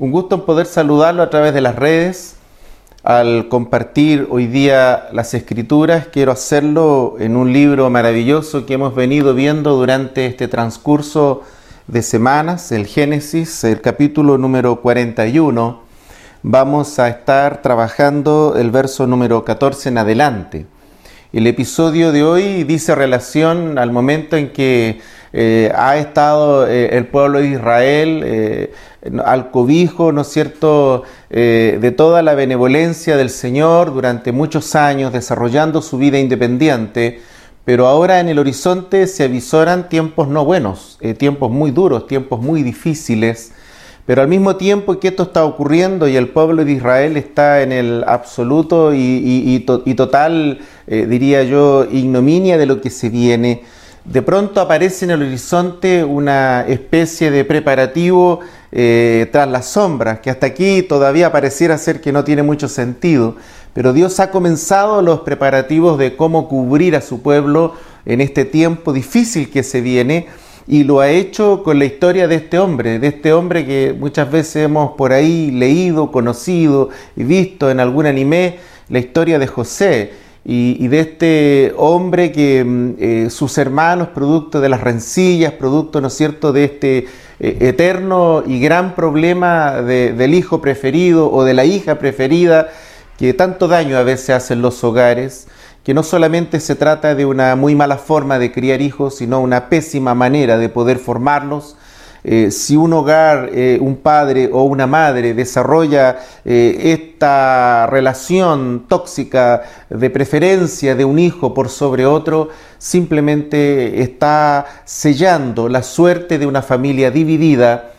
Un gusto en poder saludarlo a través de las redes. Al compartir hoy día las escrituras, quiero hacerlo en un libro maravilloso que hemos venido viendo durante este transcurso de semanas, el Génesis, el capítulo número 41. Vamos a estar trabajando el verso número 14 en adelante. El episodio de hoy dice relación al momento en que eh, ha estado eh, el pueblo de Israel eh, al cobijo, ¿no es cierto?, de toda la benevolencia del Señor durante muchos años, desarrollando su vida independiente, pero ahora en el horizonte se avisoran tiempos no buenos, tiempos muy duros, tiempos muy difíciles, pero al mismo tiempo que esto está ocurriendo y el pueblo de Israel está en el absoluto y total, diría yo, ignominia de lo que se viene, de pronto aparece en el horizonte una especie de preparativo eh, tras las sombras, que hasta aquí todavía pareciera ser que no tiene mucho sentido, pero Dios ha comenzado los preparativos de cómo cubrir a su pueblo en este tiempo difícil que se viene y lo ha hecho con la historia de este hombre, de este hombre que muchas veces hemos por ahí leído, conocido y visto en algún anime, la historia de José y, de este hombre que mm, eh, sus hermanos, producto de las rencillas, producto, ¿no es cierto?, de este eh, eterno y gran problema del hijo preferido o de la hija preferida, que tanto daño a veces hacen los hogares, que no solamente se trata de una muy mala forma de criar hijos, sino una pésima manera de poder formarlos, eh, si un hogar, eh, un padre o una madre desarrolla eh, esta relación tóxica de preferencia de un hijo por sobre otro, simplemente está sellando la suerte de una familia dividida.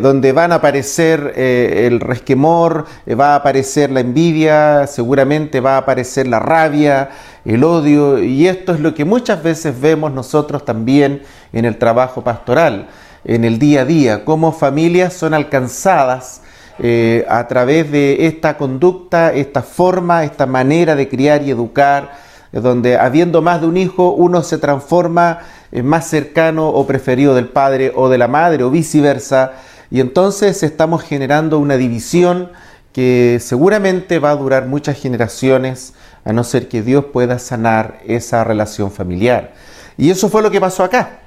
donde van a aparecer el resquemor, va a aparecer la envidia, seguramente va a aparecer la rabia, el odio, y esto es lo que muchas veces vemos nosotros también en el trabajo pastoral en el día a día, cómo familias son alcanzadas eh, a través de esta conducta, esta forma, esta manera de criar y educar, donde habiendo más de un hijo uno se transforma en más cercano o preferido del padre o de la madre o viceversa, y entonces estamos generando una división que seguramente va a durar muchas generaciones, a no ser que Dios pueda sanar esa relación familiar. Y eso fue lo que pasó acá.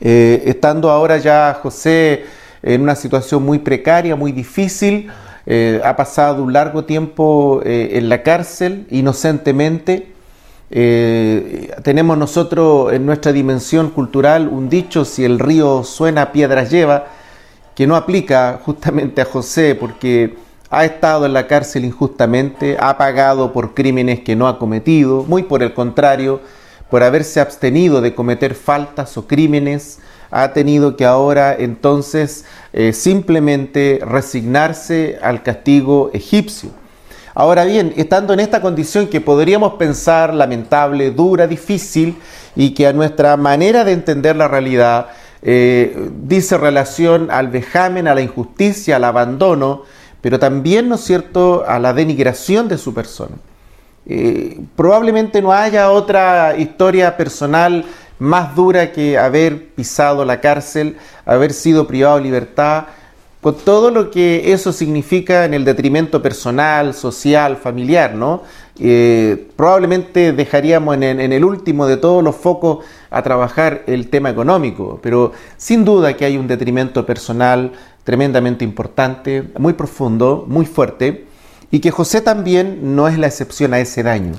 Eh, estando ahora ya José en una situación muy precaria, muy difícil, eh, ha pasado un largo tiempo eh, en la cárcel, inocentemente. tenemos nosotros en nuestra dimensión cultural un dicho, si el río suena, piedras lleva, que no aplica justamente a José porque ha estado en la cárcel injustamente, ha pagado por crímenes que no ha cometido, muy por el contrario, por haberse abstenido de cometer faltas o crímenes, ha tenido que ahora entonces eh, simplemente resignarse al castigo egipcio. Ahora bien, estando en esta condición que podríamos pensar lamentable, dura, difícil y que a nuestra manera de entender la realidad eh, dice relación al vejamen, a la injusticia, al abandono, pero también, ¿no es cierto?, a la denigración de su persona. Eh, probablemente no haya otra historia personal más dura que haber pisado la cárcel, haber sido privado de libertad, con todo lo que eso significa en el detrimento personal, social, familiar, ¿no? Eh, probablemente dejaríamos en, en, el último de todos los focos a trabajar el tema económico, pero sin duda que hay un detrimento personal tremendamente importante, muy profundo, muy fuerte, y que José también no es la excepción a ese daño.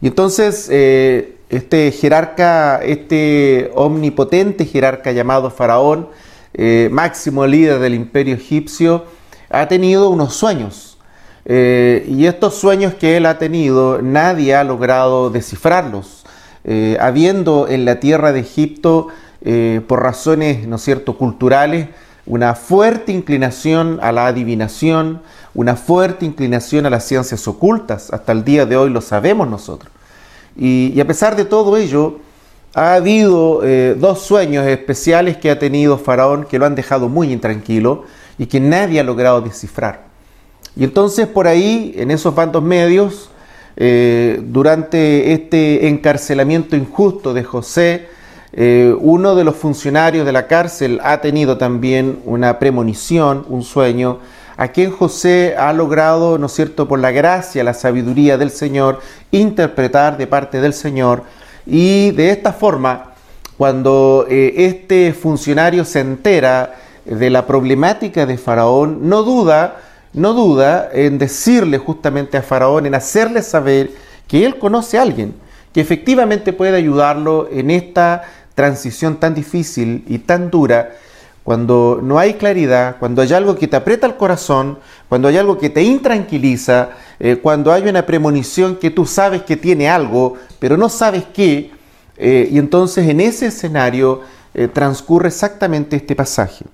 Y entonces eh, este jerarca, este omnipotente jerarca llamado Faraón, eh, máximo líder del imperio egipcio, ha tenido unos sueños. Eh, y estos sueños que él ha tenido, nadie ha logrado descifrarlos. habiendo en la tierra de Egipto, por razones, ¿no cierto?, culturales, una fuerte inclinación a la adivinación, una fuerte inclinación a las ciencias ocultas. Hasta el día de hoy lo sabemos nosotros. Y, a pesar de todo ello, ha habido eh, dos sueños especiales que ha tenido Faraón que lo han dejado muy intranquilo y que nadie ha logrado descifrar. Y entonces por ahí, en esos bandos medios, eh, durante este encarcelamiento injusto de José, eh, uno de los funcionarios de la cárcel ha tenido también una premonición, un sueño, a quien José ha logrado, ¿no es cierto?, por la gracia, la sabiduría del Señor, interpretar de parte del Señor. Y de esta forma, cuando eh, este funcionario se entera de la problemática de Faraón, no duda, no duda en decirle justamente a Faraón, en hacerle saber que él conoce a alguien que efectivamente puede ayudarlo en esta transición tan difícil y tan dura cuando no hay claridad, cuando hay algo que te aprieta el corazón, cuando hay algo que te intranquiliza, eh, cuando hay una premonición que tú sabes que tiene algo, pero no sabes qué, eh, y entonces en ese escenario eh, transcurre exactamente este pasaje.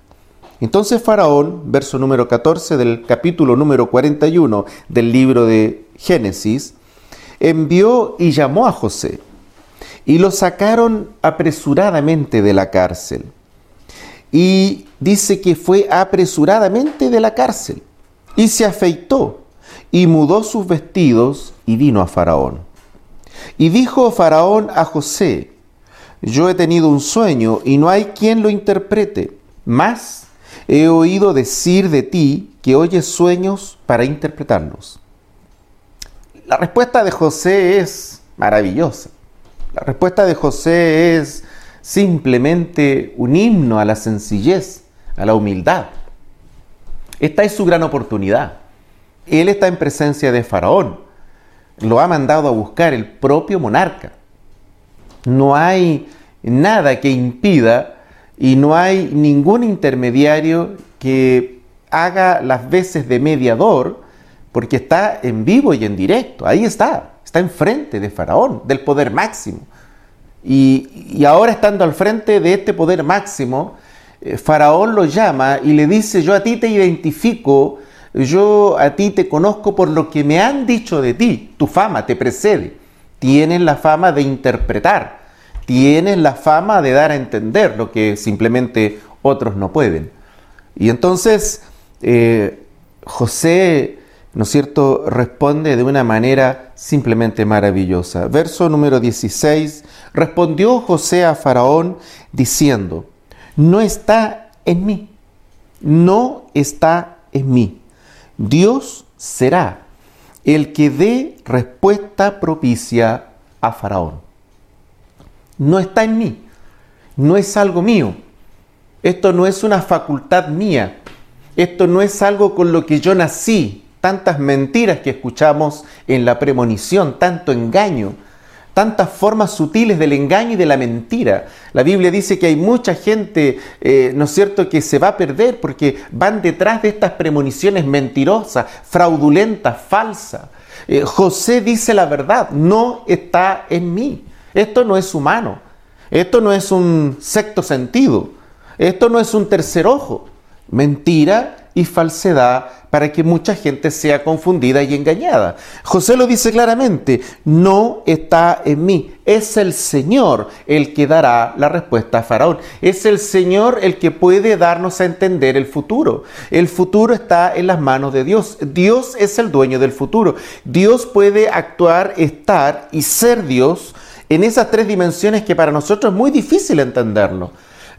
Entonces Faraón, verso número 14 del capítulo número 41 del libro de Génesis, envió y llamó a José, y lo sacaron apresuradamente de la cárcel y dice que fue apresuradamente de la cárcel y se afeitó y mudó sus vestidos y vino a Faraón. Y dijo Faraón a José, yo he tenido un sueño y no hay quien lo interprete, mas he oído decir de ti que oyes sueños para interpretarlos. La respuesta de José es maravillosa. La respuesta de José es simplemente un himno a la sencillez, a la humildad. Esta es su gran oportunidad. Él está en presencia de Faraón. Lo ha mandado a buscar el propio monarca. No hay nada que impida y no hay ningún intermediario que haga las veces de mediador porque está en vivo y en directo. Ahí está. Está enfrente de Faraón, del poder máximo. Y, ahora estando al frente de este poder máximo, eh, Faraón lo llama y le dice, yo a ti te identifico, yo a ti te conozco por lo que me han dicho de ti, tu fama te precede, tienes la fama de interpretar, tienes la fama de dar a entender lo que simplemente otros no pueden. Y entonces eh, José ¿no es cierto?, responde de una manera simplemente maravillosa. Verso número 16, respondió José a Faraón diciendo, no está en mí, no está en mí. Dios será el que dé respuesta propicia a Faraón. No está en mí, no es algo mío. Esto no es una facultad mía. Esto no es algo con lo que yo nací, tantas mentiras que escuchamos en la premonición, tanto engaño, tantas formas sutiles del engaño y de la mentira. La Biblia dice que hay mucha gente, eh, ¿no es cierto?, que se va a perder porque van detrás de estas premoniciones mentirosas, fraudulentas, falsas. Eh, José dice la verdad, no está en mí. Esto no es humano. Esto no es un sexto sentido. Esto no es un tercer ojo. Mentira y falsedad para que mucha gente sea confundida y engañada. José lo dice claramente, no está en mí, es el Señor el que dará la respuesta a Faraón. Es el Señor el que puede darnos a entender el futuro. El futuro está en las manos de Dios. Dios es el dueño del futuro. Dios puede actuar, estar y ser Dios en esas tres dimensiones que para nosotros es muy difícil entenderlo.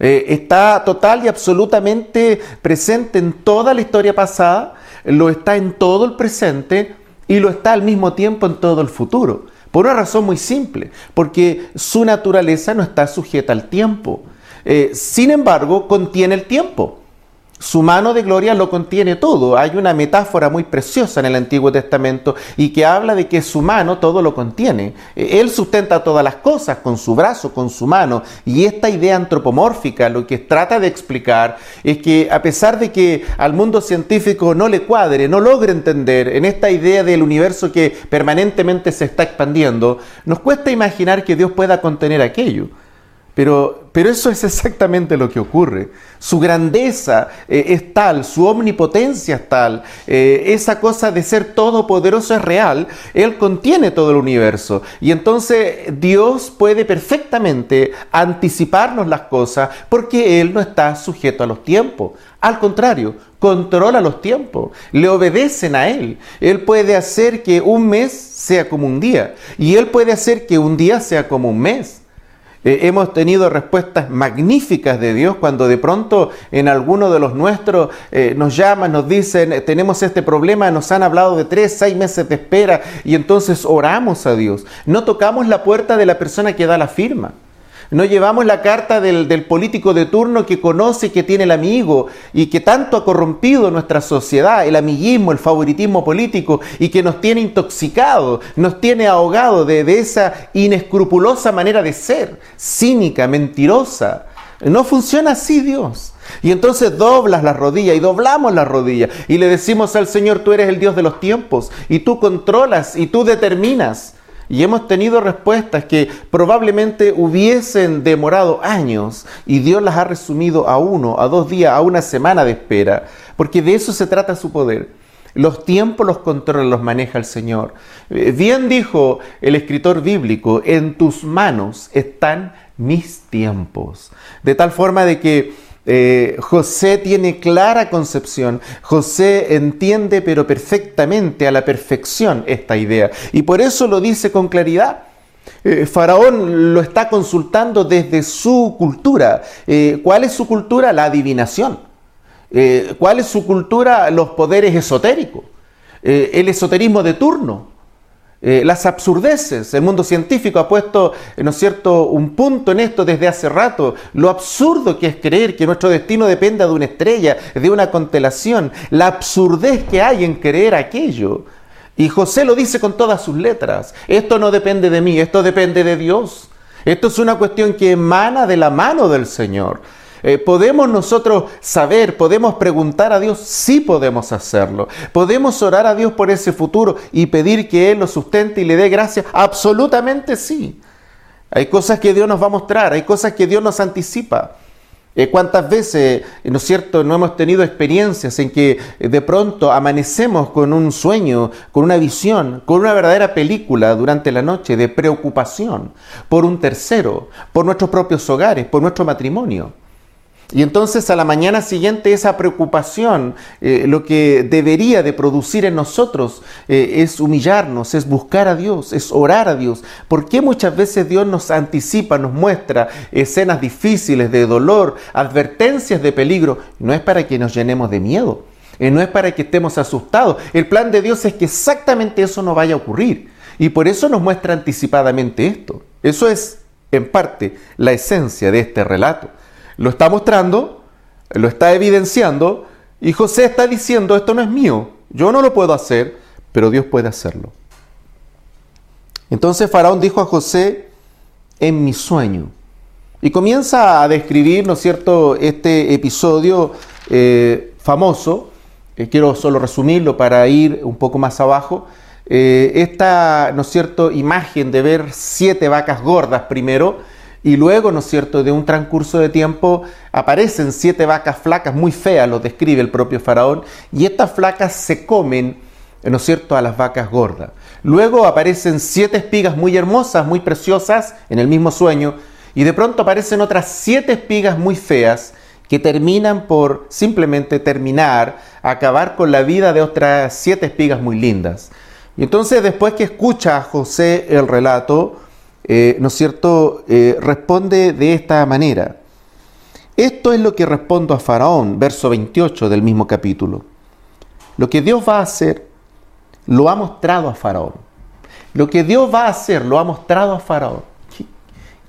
Eh, está total y absolutamente presente en toda la historia pasada, lo está en todo el presente y lo está al mismo tiempo en todo el futuro. Por una razón muy simple, porque su naturaleza no está sujeta al tiempo. Eh, sin embargo, contiene el tiempo. Su mano de gloria lo contiene todo. Hay una metáfora muy preciosa en el Antiguo Testamento y que habla de que su mano todo lo contiene. Eh, él sustenta todas las cosas con su brazo, con su mano. Y esta idea antropomórfica lo que trata de explicar es que a pesar de que al mundo científico no le cuadre, no logre entender en esta idea del universo que permanentemente se está expandiendo, nos cuesta imaginar que Dios pueda contener aquello. Pero, eso es exactamente lo que ocurre. Su grandeza eh, es tal, su omnipotencia es tal, eh, esa cosa de ser todopoderoso es real, Él contiene todo el universo. Y entonces Dios puede perfectamente anticiparnos las cosas porque Él no está sujeto a los tiempos. Al contrario, controla los tiempos, le obedecen a Él. Él puede hacer que un mes sea como un día y Él puede hacer que un día sea como un mes. Eh, hemos tenido respuestas magníficas de Dios cuando de pronto en alguno de los nuestros eh, nos llaman, nos dicen, eh, tenemos este problema, nos han hablado de tres, seis meses de espera y entonces oramos a Dios. No tocamos la puerta de la persona que da la firma. No llevamos la carta del, político de turno que conoce que tiene el amigo y que tanto ha corrompido nuestra sociedad, el amiguismo, el favoritismo político y que nos tiene intoxicados, nos tiene ahogado de, de esa inescrupulosa manera de ser, cínica, mentirosa. No funciona así Dios. Y entonces doblas la rodilla y doblamos la rodilla y le decimos al Señor, tú eres el Dios de los tiempos y tú controlas y tú determinas. Y hemos tenido respuestas que probablemente hubiesen demorado años y Dios las ha resumido a uno, a dos días, a una semana de espera, porque de eso se trata su poder. Los tiempos los controla, los maneja el Señor. Eh, bien dijo el escritor bíblico, en tus manos están mis tiempos. De tal forma de que eh, José tiene clara concepción, José entiende pero perfectamente a la perfección esta idea y por eso lo dice con claridad. Eh, Faraón lo está consultando desde su cultura. Eh, ¿Cuál es su cultura? La adivinación. ¿Cuál es su cultura? Los poderes esotéricos. el esoterismo de turno. Eh, las absurdeces. El mundo científico ha puesto, eh, ¿no es cierto?, un punto en esto desde hace rato. Lo absurdo que es creer que nuestro destino dependa de una estrella, de una constelación. La absurdez que hay en creer aquello. Y José lo dice con todas sus letras. Esto no depende de mí, esto depende de Dios. Esto es una cuestión que emana de la mano del Señor. Eh, ¿Podemos nosotros saber, podemos preguntar a Dios? Sí podemos hacerlo. ¿Podemos orar a Dios por ese futuro y pedir que Él lo sustente y le dé gracia? Absolutamente sí. Hay cosas que Dios nos va a mostrar, hay cosas que Dios nos anticipa. Eh, ¿Cuántas veces, ¿no es cierto?, no hemos tenido experiencias en que eh, de pronto amanecemos con un sueño, con una visión, con una verdadera película durante la noche de preocupación por un tercero, por nuestros propios hogares, por nuestro matrimonio? Y entonces a la mañana siguiente esa preocupación, eh, lo que debería de producir en nosotros eh, es humillarnos, es buscar a Dios, es orar a Dios. ¿Por qué muchas veces Dios nos anticipa, nos muestra escenas difíciles de dolor, advertencias de peligro? No es para que nos llenemos de miedo, eh, no es para que estemos asustados. El plan de Dios es que exactamente eso no vaya a ocurrir. Y por eso nos muestra anticipadamente esto. Eso es, en parte, la esencia de este relato lo está mostrando, lo está evidenciando, y José está diciendo, esto no es mío, yo no lo puedo hacer, pero Dios puede hacerlo. Entonces Faraón dijo a José, en mi sueño, y comienza a describir, ¿no es cierto?, este episodio eh, famoso, eh, quiero solo resumirlo para ir un poco más abajo, eh, esta, ¿no es cierto?, imagen de ver siete vacas gordas primero, y luego, ¿no es cierto?, de un transcurso de tiempo aparecen siete vacas flacas, muy feas, lo describe el propio faraón, y estas flacas se comen, ¿no es cierto?, a las vacas gordas. Luego aparecen siete espigas muy hermosas, muy preciosas, en el mismo sueño, y de pronto aparecen otras siete espigas muy feas que terminan por simplemente terminar, acabar con la vida de otras siete espigas muy lindas. Y entonces después que escucha José el relato, eh, ¿no es cierto?, eh, responde de esta manera. Esto es lo que respondo a Faraón, verso 28 del mismo capítulo. Lo que Dios va a hacer, lo ha mostrado a Faraón. Lo que Dios va a hacer, lo ha mostrado a Faraón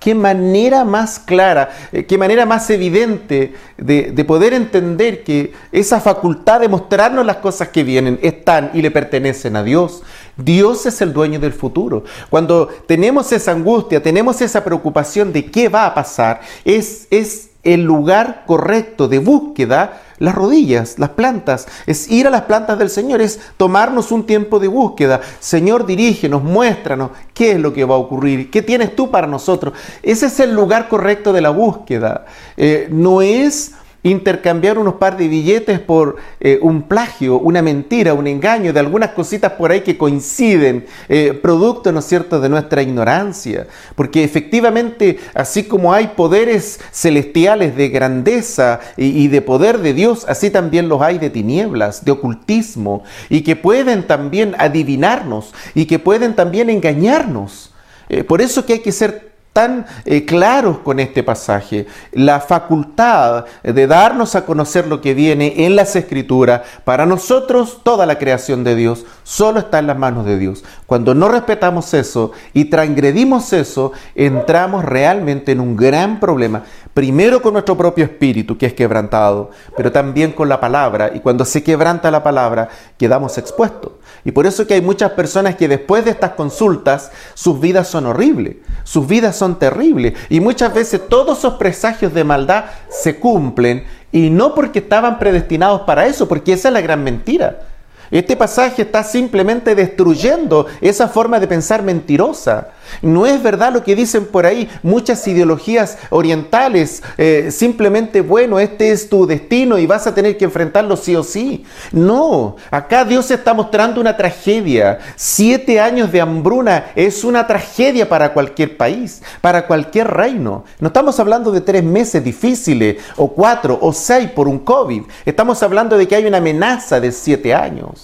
qué manera más clara, eh, qué manera más evidente de, poder entender que esa facultad de mostrarnos las cosas que vienen están y le pertenecen a Dios. Dios es el dueño del futuro. Cuando tenemos esa angustia, tenemos esa preocupación de qué va a pasar, es, es el lugar correcto de búsqueda las rodillas, las plantas, es ir a las plantas del Señor, es tomarnos un tiempo de búsqueda. Señor, dirígenos, muéstranos qué es lo que va a ocurrir, qué tienes tú para nosotros. Ese es el lugar correcto de la búsqueda. Eh, no es intercambiar unos par de billetes por eh, un plagio, una mentira, un engaño, de algunas cositas por ahí que coinciden, eh, producto, ¿no es cierto?, de nuestra ignorancia. Porque efectivamente, así como hay poderes celestiales de grandeza y, de poder de Dios, así también los hay de tinieblas, de ocultismo, y que pueden también adivinarnos y que pueden también engañarnos. Eh, por eso que hay que ser tan eh, claros con este pasaje. La facultad de darnos a conocer lo que viene en las escrituras, para nosotros toda la creación de Dios solo está en las manos de Dios. Cuando no respetamos eso y transgredimos eso, entramos realmente en un gran problema. Primero con nuestro propio espíritu, que es quebrantado, pero también con la palabra. Y cuando se quebranta la palabra, quedamos expuestos. Y por eso que hay muchas personas que después de estas consultas, sus vidas son horribles, sus vidas son terribles. Y muchas veces todos esos presagios de maldad se cumplen y no porque estaban predestinados para eso, porque esa es la gran mentira. Este pasaje está simplemente destruyendo esa forma de pensar mentirosa. No es verdad lo que dicen por ahí muchas ideologías orientales, eh, simplemente, bueno, este es tu destino y vas a tener que enfrentarlo sí o sí. No, acá Dios está mostrando una tragedia. Siete años de hambruna es una tragedia para cualquier país, para cualquier reino. No estamos hablando de tres meses difíciles, o cuatro, o seis por un COVID. Estamos hablando de que hay una amenaza de siete años.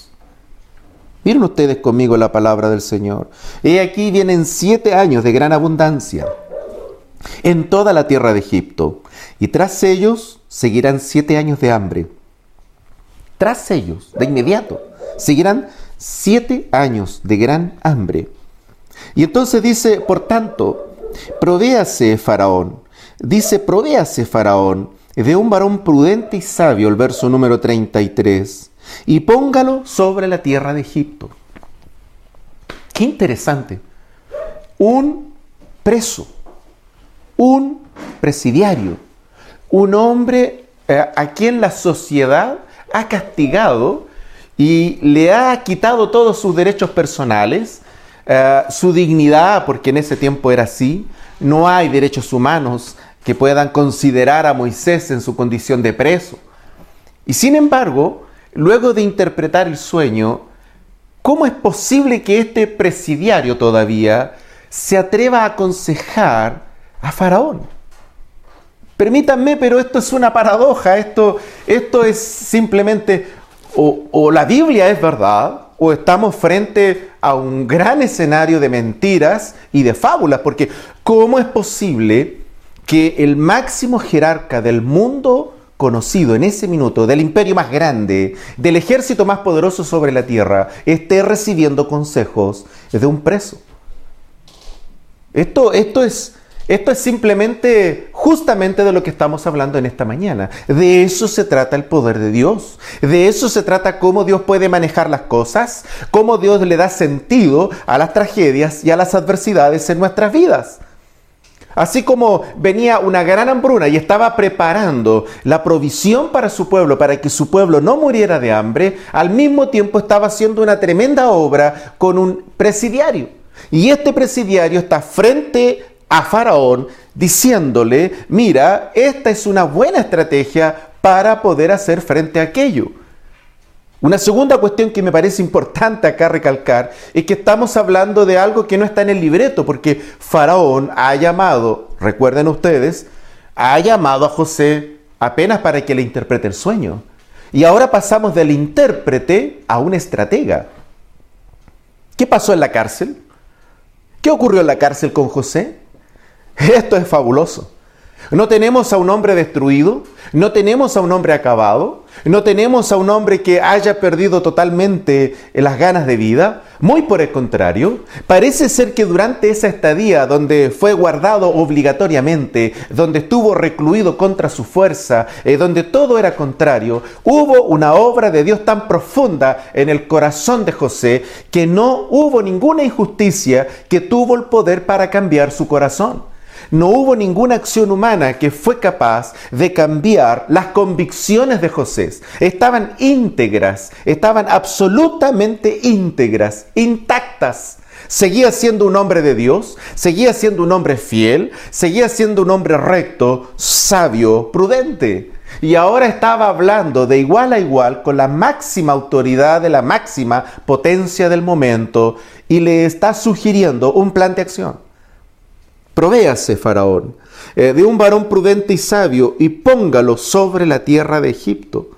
Miren ustedes conmigo la palabra del Señor. He aquí vienen siete años de gran abundancia en toda la tierra de Egipto, y tras ellos seguirán siete años de hambre. Tras ellos, de inmediato, seguirán siete años de gran hambre. Y entonces dice, por tanto, provéase Faraón. Dice, provéase Faraón de un varón prudente y sabio, el verso número 33 y póngalo sobre la tierra de Egipto. Qué interesante. Un preso, un presidiario, un hombre eh, a quien la sociedad ha castigado y le ha quitado todos sus derechos personales, eh, su dignidad, porque en ese tiempo era así. No hay derechos humanos que puedan considerar a Moisés en su condición de preso. Y sin embargo, luego de interpretar el sueño, ¿cómo es posible que este presidiario todavía se atreva a aconsejar a Faraón? Permítanme, pero esto es una paradoja, esto, esto es simplemente, o, o la Biblia es verdad, o estamos frente a un gran escenario de mentiras y de fábulas, porque ¿cómo es posible que el máximo jerarca del mundo conocido en ese minuto del imperio más grande, del ejército más poderoso sobre la tierra, esté recibiendo consejos de un preso. Esto, esto, es, esto es simplemente justamente de lo que estamos hablando en esta mañana. De eso se trata el poder de Dios. De eso se trata cómo Dios puede manejar las cosas, cómo Dios le da sentido a las tragedias y a las adversidades en nuestras vidas. Así como venía una gran hambruna y estaba preparando la provisión para su pueblo, para que su pueblo no muriera de hambre, al mismo tiempo estaba haciendo una tremenda obra con un presidiario. Y este presidiario está frente a Faraón diciéndole, mira, esta es una buena estrategia para poder hacer frente a aquello. Una segunda cuestión que me parece importante acá recalcar es que estamos hablando de algo que no está en el libreto, porque Faraón ha llamado, recuerden ustedes, ha llamado a José apenas para que le interprete el sueño. Y ahora pasamos del intérprete a un estratega. ¿Qué pasó en la cárcel? ¿Qué ocurrió en la cárcel con José? Esto es fabuloso. No tenemos a un hombre destruido, no tenemos a un hombre acabado, no tenemos a un hombre que haya perdido totalmente las ganas de vida. Muy por el contrario, parece ser que durante esa estadía donde fue guardado obligatoriamente, donde estuvo recluido contra su fuerza, eh, donde todo era contrario, hubo una obra de Dios tan profunda en el corazón de José que no hubo ninguna injusticia que tuvo el poder para cambiar su corazón. No hubo ninguna acción humana que fue capaz de cambiar las convicciones de José. Estaban íntegras, estaban absolutamente íntegras, intactas. Seguía siendo un hombre de Dios, seguía siendo un hombre fiel, seguía siendo un hombre recto, sabio, prudente. Y ahora estaba hablando de igual a igual con la máxima autoridad de la máxima potencia del momento y le está sugiriendo un plan de acción. Provéase, Faraón, eh, de un varón prudente y sabio, y póngalo sobre la tierra de Egipto.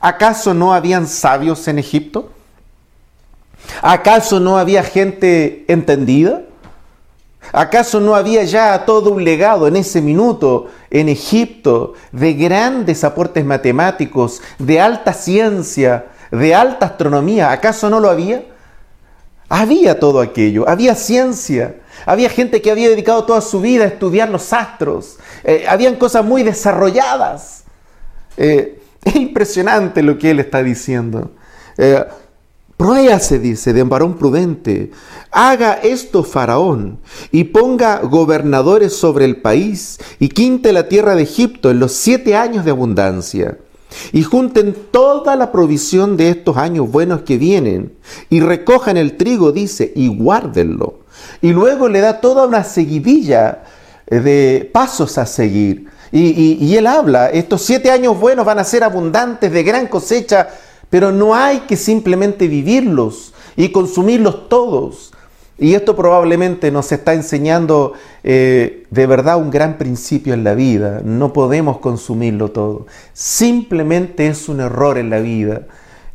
¿Acaso no habían sabios en Egipto? ¿Acaso no había gente entendida? ¿Acaso no había ya todo un legado en ese minuto en Egipto de grandes aportes matemáticos, de alta ciencia, de alta astronomía? ¿Acaso no lo había? Había todo aquello, había ciencia, había gente que había dedicado toda su vida a estudiar los astros, eh, habían cosas muy desarrolladas. Eh, es impresionante lo que él está diciendo. Eh, se dice, de varón prudente. Haga esto Faraón y ponga gobernadores sobre el país y quinte la tierra de Egipto en los siete años de abundancia. Y junten toda la provisión de estos años buenos que vienen y recojan el trigo, dice, y guárdenlo. Y luego le da toda una seguidilla de pasos a seguir. Y, y él habla, estos siete años buenos van a ser abundantes de gran cosecha pero no hay que simplemente vivirlos y consumirlos todos. Y esto probablemente nos está enseñando eh, de verdad un gran principio en la vida. No podemos consumirlo todo. Simplemente es un error en la vida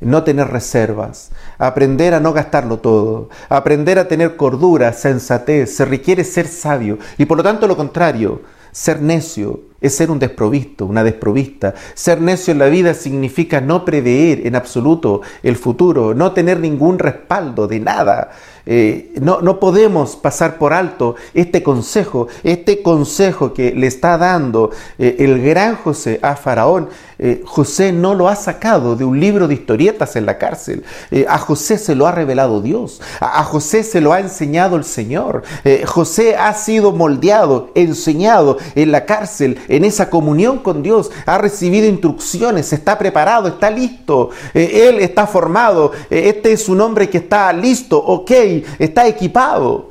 no tener reservas, aprender a no gastarlo todo, aprender a tener cordura, sensatez, se requiere ser sabio y por lo tanto lo contrario, ser necio es ser un desprovisto, una desprovista. Ser necio en la vida significa no prever en absoluto el futuro, no tener ningún respaldo de nada. Eh, no, no, podemos pasar por alto este consejo, este consejo que le está dando eh, el gran José a Faraón. Eh, José no lo ha sacado de un libro de historietas en la cárcel. a José se lo ha revelado Dios. A, José se lo ha enseñado el Señor. José ha sido moldeado, enseñado en la cárcel, en esa comunión con Dios. Ha recibido instrucciones, está preparado, está listo. él está formado. este es un hombre que está listo, ok está equipado.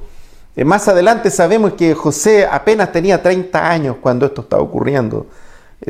Eh, más adelante sabemos que José apenas tenía 30 años cuando esto estaba ocurriendo.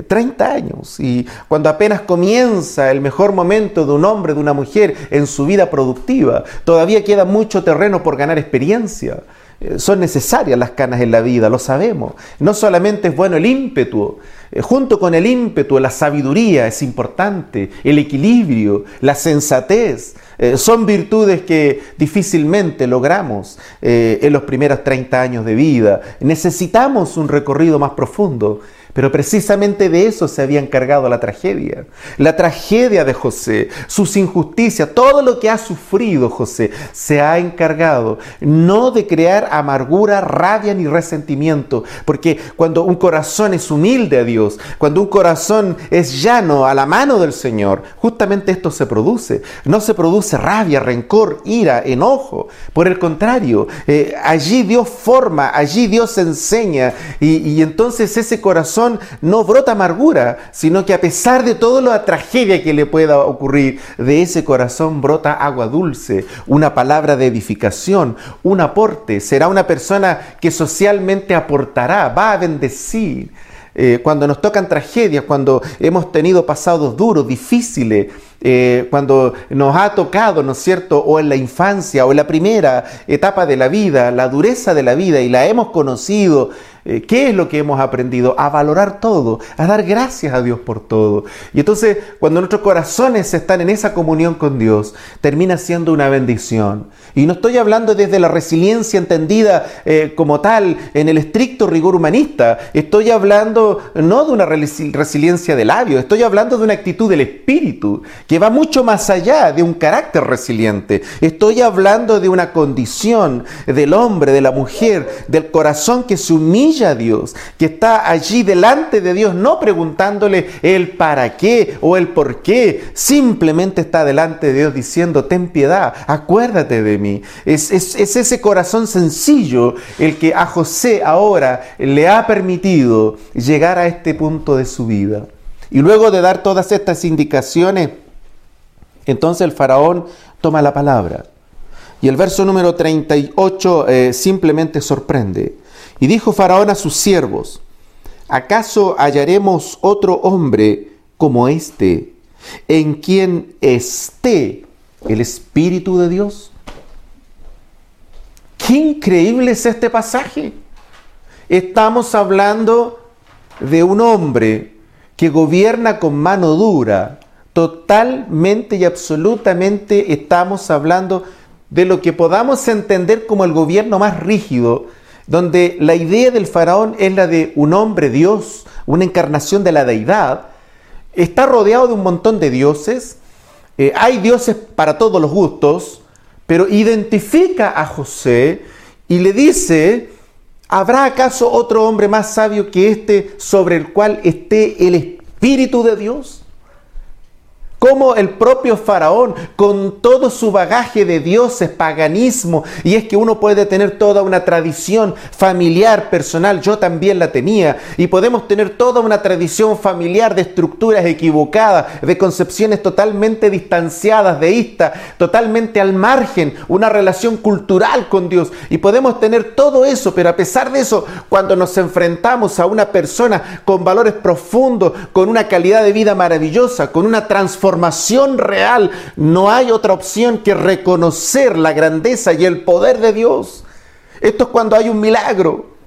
30 eh, años. Y cuando apenas comienza el mejor momento de un hombre, de una mujer en su vida productiva, todavía queda mucho terreno por ganar experiencia. Eh, son necesarias las canas en la vida, lo sabemos. No solamente es bueno el ímpetu, junto con el ímpetu, la sabiduría es importante, el equilibrio, la sensatez, eh, son virtudes que difícilmente logramos eh, en los primeros 30 años de vida. Necesitamos un recorrido más profundo. Pero precisamente de eso se había encargado la tragedia. La tragedia de José, sus injusticias, todo lo que ha sufrido José, se ha encargado no de crear amargura, rabia ni resentimiento. Porque cuando un corazón es humilde a Dios, cuando un corazón es llano a la mano del Señor, justamente esto se produce. No se produce rabia, rencor, ira, enojo. Por el contrario, eh, allí Dios forma, allí Dios enseña. y entonces ese corazón no brota amargura, sino que a pesar de toda la tragedia que le pueda ocurrir, de ese corazón brota agua dulce, una palabra de edificación, un aporte. Será una persona que socialmente aportará, va a bendecir. Eh, cuando nos tocan tragedias, cuando hemos tenido pasados duros, difíciles, eh, cuando nos ha tocado, ¿no es cierto?, o en la infancia o en la primera etapa de la vida, la dureza de la vida y la hemos conocido, eh, ¿Qué es lo que hemos aprendido? A valorar todo, a dar gracias a Dios por todo. Y entonces, cuando nuestros corazones están en esa comunión con Dios, termina siendo una bendición. Y no estoy hablando desde la resiliencia entendida eh, como tal, en el estricto rigor humanista. Estoy hablando no de una resiliencia de labios, estoy hablando de una actitud del espíritu, que va mucho más allá de un carácter resiliente. Estoy hablando de una condición del hombre, de la mujer, del corazón que se humilla a Dios, que está allí delante de Dios, no preguntándole el para qué o el por qué, simplemente está delante de Dios diciendo, ten piedad, acuérdate de mí. Es, es, es ese corazón sencillo el que a José ahora le ha permitido llegar a este punto de su vida. Y luego de dar todas estas indicaciones, entonces el faraón toma la palabra. Y el verso número 38 eh, simplemente sorprende. Y dijo Faraón a sus siervos, ¿acaso hallaremos otro hombre como este, en quien esté el Espíritu de Dios? Qué increíble es este pasaje. Estamos hablando de un hombre que gobierna con mano dura. Totalmente y absolutamente estamos hablando de lo que podamos entender como el gobierno más rígido donde la idea del faraón es la de un hombre Dios, una encarnación de la deidad, está rodeado de un montón de dioses, eh, hay dioses para todos los gustos, pero identifica a José y le dice, ¿habrá acaso otro hombre más sabio que este sobre el cual esté el Espíritu de Dios? Como el propio faraón, con todo su bagaje de dioses, paganismo, y es que uno puede tener toda una tradición familiar, personal, yo también la tenía, y podemos tener toda una tradición familiar de estructuras equivocadas, de concepciones totalmente distanciadas, deístas, totalmente al margen, una relación cultural con Dios, y podemos tener todo eso, pero a pesar de eso, cuando nos enfrentamos a una persona con valores profundos, con una calidad de vida maravillosa, con una transformación, transformación real, no hay otra opción que reconocer la grandeza y el poder de Dios. Esto es cuando hay un milagro.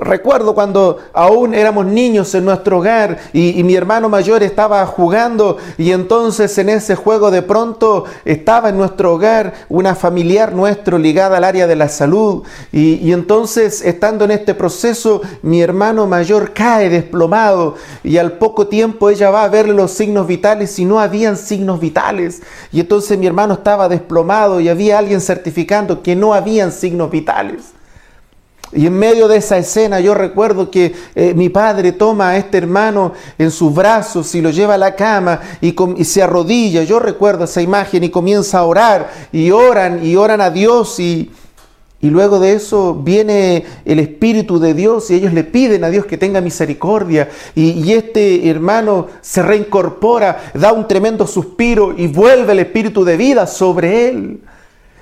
Recuerdo cuando aún éramos niños en nuestro hogar y, mi hermano mayor estaba jugando y entonces en ese juego de pronto estaba en nuestro hogar una familiar nuestro ligada al área de la salud y, y entonces estando en este proceso mi hermano mayor cae desplomado y al poco tiempo ella va a ver los signos vitales y no habían signos vitales y entonces mi hermano estaba desplomado y había alguien certificando que no habían signos vitales. Y en medio de esa escena yo recuerdo que eh, mi padre toma a este hermano en sus brazos y lo lleva a la cama y, se arrodilla. Yo recuerdo esa imagen y comienza a orar y oran y oran a Dios y, y luego de eso viene el Espíritu de Dios y ellos le piden a Dios que tenga misericordia. Y, y, este hermano se reincorpora, da un tremendo suspiro y vuelve el Espíritu de vida sobre él.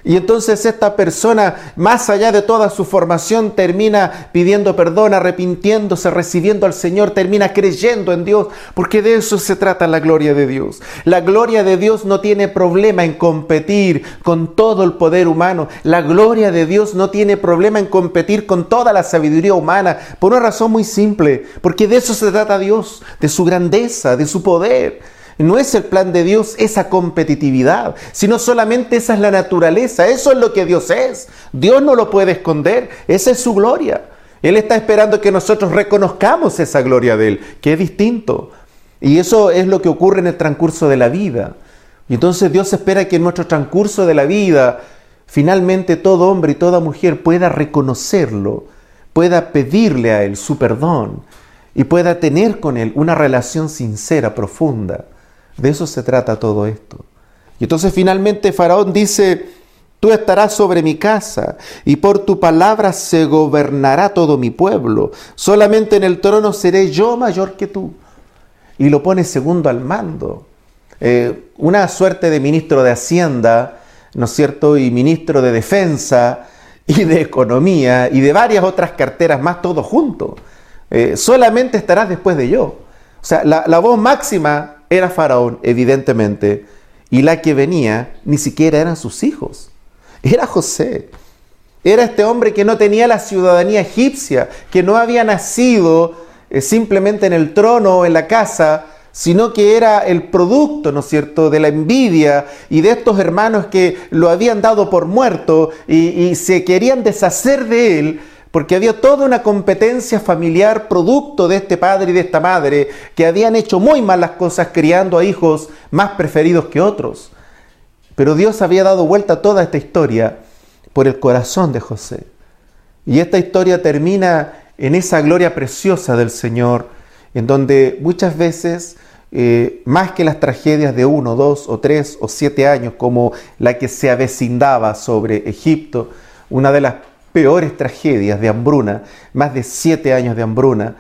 Y entonces esta persona, más allá de toda su formación, termina pidiendo perdón, arrepintiéndose, recibiendo al Señor, termina creyendo en Dios, porque de eso se trata la gloria de Dios. La gloria de Dios no tiene problema en competir con todo el poder humano. La gloria de Dios no tiene problema en competir con toda la sabiduría humana, por una razón muy simple, porque de eso se trata Dios, de su grandeza, de su poder. No es el plan de Dios esa competitividad, sino solamente esa es la naturaleza, eso es lo que Dios es. Dios no lo puede esconder, esa es su gloria. Él está esperando que nosotros reconozcamos esa gloria de Él, que es distinto. Y eso es lo que ocurre en el transcurso de la vida. Y entonces Dios espera que en nuestro transcurso de la vida, finalmente todo hombre y toda mujer pueda reconocerlo, pueda pedirle a Él su perdón y pueda tener con Él una relación sincera, profunda. De eso se trata todo esto. Y entonces finalmente Faraón dice, tú estarás sobre mi casa y por tu palabra se gobernará todo mi pueblo. Solamente en el trono seré yo mayor que tú. Y lo pone segundo al mando. Eh, una suerte de ministro de Hacienda, ¿no es cierto? Y ministro de Defensa y de Economía y de varias otras carteras más, todo junto. Eh, solamente estarás después de yo. O sea, la voz máxima era Faraón, evidentemente, y la que venía ni siquiera eran sus hijos, era José. Era este hombre que no tenía la ciudadanía egipcia, que no había nacido eh, simplemente en el trono o en la casa, sino que era el producto, ¿no es cierto?, de la envidia y de estos hermanos que lo habían dado por muerto y, y se querían deshacer de él porque había toda una competencia familiar producto de este padre y de esta madre que habían hecho muy mal las cosas criando a hijos más preferidos que otros. Pero Dios había dado vuelta toda esta historia por el corazón de José. Y esta historia termina en esa gloria preciosa del Señor, en donde muchas veces, eh, más que las tragedias de uno, dos o tres o siete años, como la que se avecindaba sobre Egipto, una de las peores tragedias de hambruna, más de siete años de hambruna,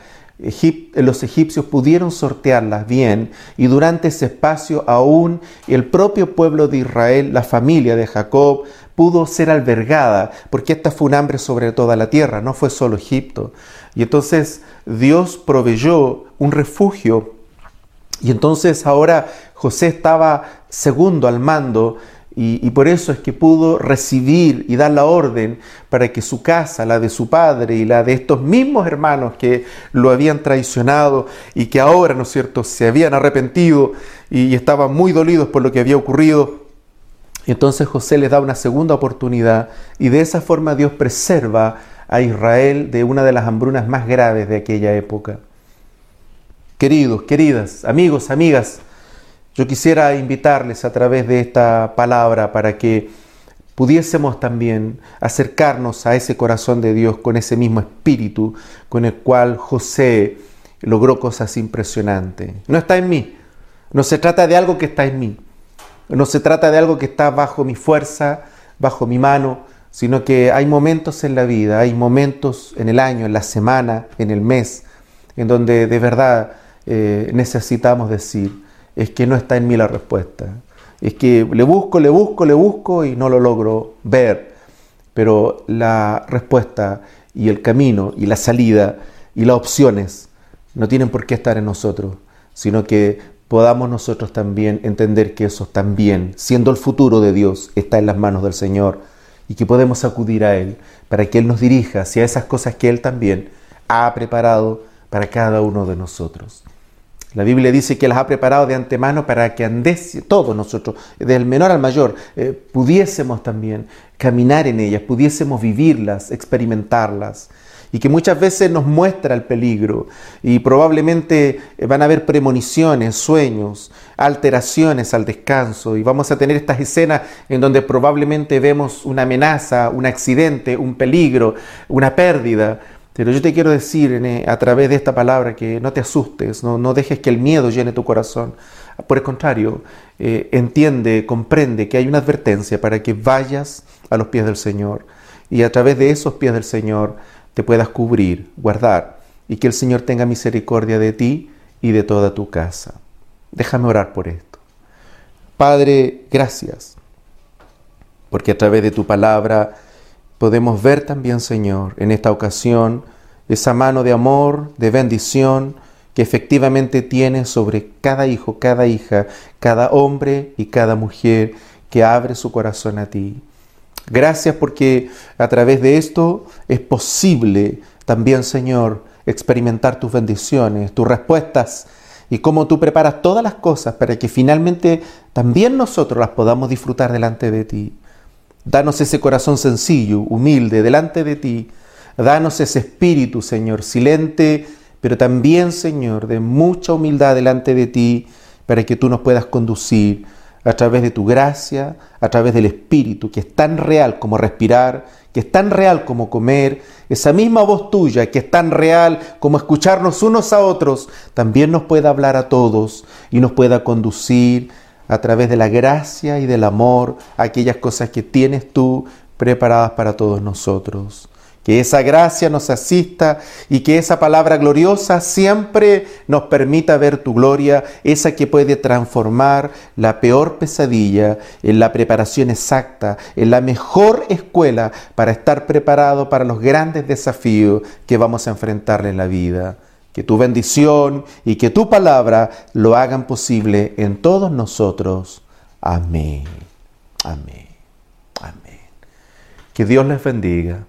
los egipcios pudieron sortearlas bien y durante ese espacio aún el propio pueblo de Israel, la familia de Jacob, pudo ser albergada, porque esta fue un hambre sobre toda la tierra, no fue solo Egipto. Y entonces Dios proveyó un refugio y entonces ahora José estaba segundo al mando y, por eso es que pudo recibir y dar la orden para que su casa, la de su padre y la de estos mismos hermanos que lo habían traicionado y que ahora, ¿no es cierto?, se habían arrepentido y, estaban muy dolidos por lo que había ocurrido, Entonces José les da una segunda oportunidad y de esa forma Dios preserva a Israel de una de las hambrunas más graves de aquella época. Queridos, queridas, amigos, amigas, yo quisiera invitarles a través de esta palabra para que pudiésemos también acercarnos a ese corazón de Dios con ese mismo espíritu con el cual José logró cosas impresionantes. No está en mí, no se trata de algo que está en mí, no se trata de algo que está bajo mi fuerza, bajo mi mano, sino que hay momentos en la vida, hay momentos en el año, en la semana, en el mes, en donde de verdad eh, necesitamos decir, es que no está en mí la respuesta. Es que le busco, le busco, le busco y no lo logro ver. Pero la respuesta y el camino y la salida y las opciones no tienen por qué estar en nosotros, sino que podamos nosotros también entender que eso también, siendo el futuro de Dios, está en las manos del Señor y que podemos acudir a Él para que Él nos dirija hacia esas cosas que Él también ha preparado para cada uno de nosotros. La Biblia dice que las ha preparado de antemano para que andés, todos nosotros, del menor al mayor, eh, pudiésemos también caminar en ellas, pudiésemos vivirlas, experimentarlas. Y que muchas veces nos muestra el peligro. Y probablemente eh, van a haber premoniciones, sueños, alteraciones al descanso. Y vamos a tener estas escenas en donde probablemente vemos una amenaza, un accidente, un peligro, una pérdida. Pero yo te quiero decir eh, a través de esta palabra que no te asustes, no, dejes que el miedo llene tu corazón. Por el contrario, eh, entiende, comprende que hay una advertencia para que vayas a los pies del Señor y a través de esos pies del Señor te puedas cubrir, guardar, y que el Señor tenga misericordia de ti y de toda tu casa. Déjame orar por esto. Padre, gracias, porque a través de tu palabra podemos ver también, Señor, en esta ocasión, esa mano de amor, de bendición, que efectivamente tienes sobre cada hijo, cada hija, cada hombre y cada mujer que abre su corazón a ti. Gracias porque a través de esto es posible también, Señor, experimentar tus bendiciones, tus respuestas y cómo tú preparas todas las cosas para que finalmente también nosotros las podamos disfrutar delante de ti. Danos ese corazón sencillo, humilde, delante de ti. Danos ese espíritu, Señor, silente, pero también, Señor, de mucha humildad delante de ti, para que tú nos puedas conducir a través de tu gracia, a través del Espíritu, que es tan real como respirar, que es tan real como comer, esa misma voz tuya, que es tan real como escucharnos unos a otros, también nos pueda hablar a todos y nos pueda conducir a través de la gracia y del amor aquellas cosas que tienes tú preparadas para todos nosotros. Que esa gracia nos asista y que esa palabra gloriosa siempre nos permita ver tu gloria, esa que puede transformar la peor pesadilla en la preparación exacta, en la mejor escuela para estar preparado para los grandes desafíos que vamos a enfrentar en la vida. Que tu bendición y que tu palabra lo hagan posible en todos nosotros. Amén. Amén. Amén. Que Dios les bendiga